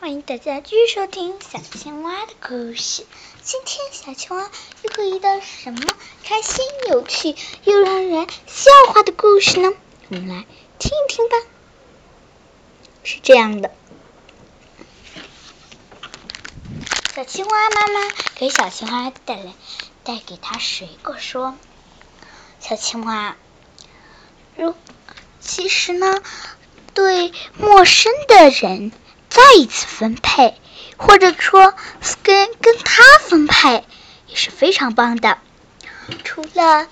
欢迎大家继续收听小青蛙的故事。今天小青蛙又会遇到什么开心、有趣又让人笑话的故事呢？我们来听一听吧。是这样的，小青蛙妈妈给小青蛙带来带给它水果，说：“小青蛙，如其实呢，对陌生的人。”再一次分配，或者说跟跟他分配也是非常棒的。除了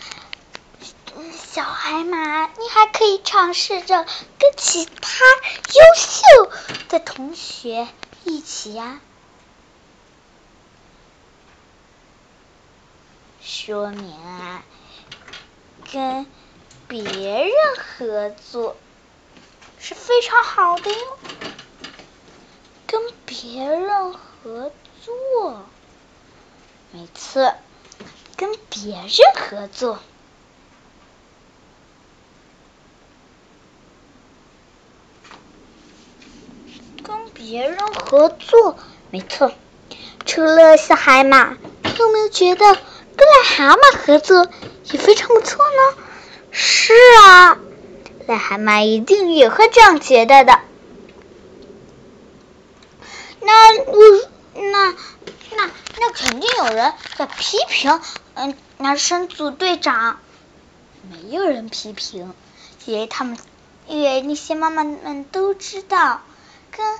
小海马，你还可以尝试着跟其他优秀的同学一起呀。说明啊，跟别人合作是非常好的哟。跟别人合作，每次跟别人合作，跟别人合作，没错。除了小海马，有没有觉得跟癞蛤蟆合作也非常不错呢？是啊，癞蛤蟆一定也会这样觉得的。那我那那那肯定有人在批评，嗯，男生组队长，没有人批评，因为他们，因为那些妈妈们都知道，跟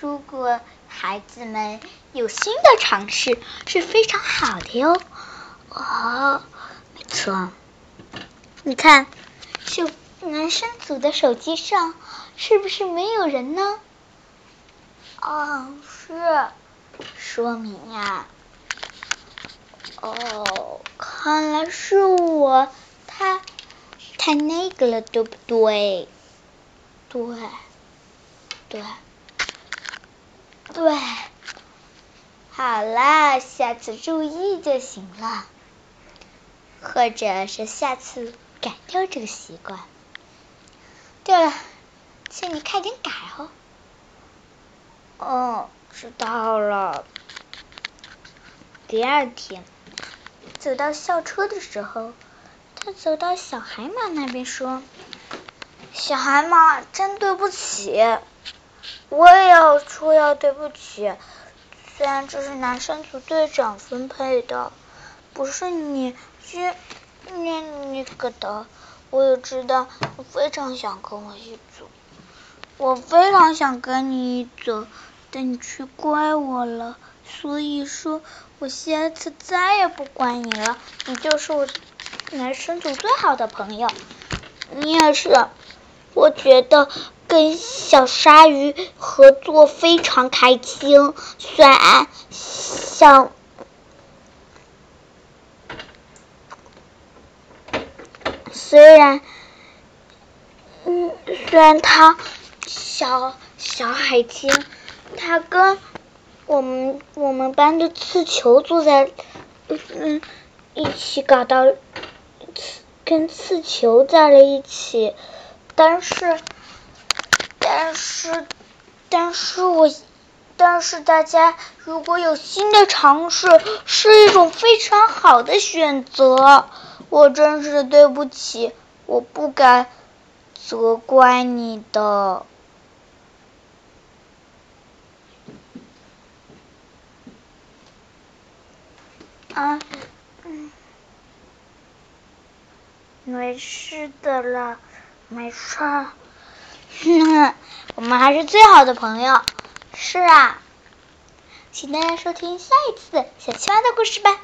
如果孩子们有新的尝试是非常好的哟。哦，没错，你看，就男生组的手机上是不是没有人呢？哦，是，说明呀，哦，看来是我太太那个了，对不对？对，对，对，好啦，下次注意就行了，或者是下次改掉这个习惯。对了，请你快点改哦。哦，知道了。第二天，走到校车的时候，他走到小海马那边说：“小海马，真对不起，我也要说要对不起。虽然这是男生组队长分配的，不是你去那那个的，我也知道你非常想跟我一组。”我非常想跟你走，但你却怪我了，所以说我下次再也不怪你了。你就是我男生组最好的朋友，你也是。我觉得跟小鲨鱼合作非常开心，虽然像虽然嗯虽然他。小小海星，他跟我们我们班的刺球坐在嗯一起搞到刺跟刺球在了一起，但是但是但是我但是大家如果有新的尝试，是一种非常好的选择。我真是对不起，我不该责怪你的。啊，嗯，没事的啦，没事。嗯，我们还是最好的朋友。是啊，请大家收听下一次小青蛙的故事吧。